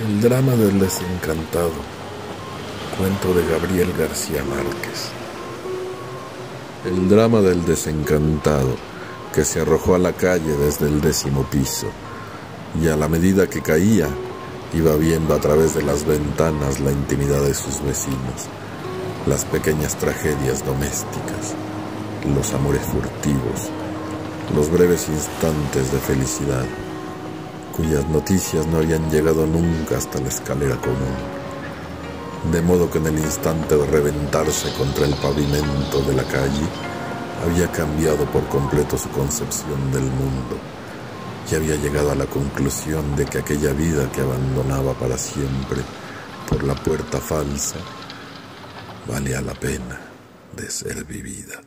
El drama del desencantado. Cuento de Gabriel García Márquez. El drama del desencantado que se arrojó a la calle desde el décimo piso y a la medida que caía iba viendo a través de las ventanas la intimidad de sus vecinos, las pequeñas tragedias domésticas, los amores furtivos, los breves instantes de felicidad cuyas noticias no habían llegado nunca hasta la escalera común, de modo que en el instante de reventarse contra el pavimento de la calle, había cambiado por completo su concepción del mundo y había llegado a la conclusión de que aquella vida que abandonaba para siempre por la puerta falsa valía la pena de ser vivida.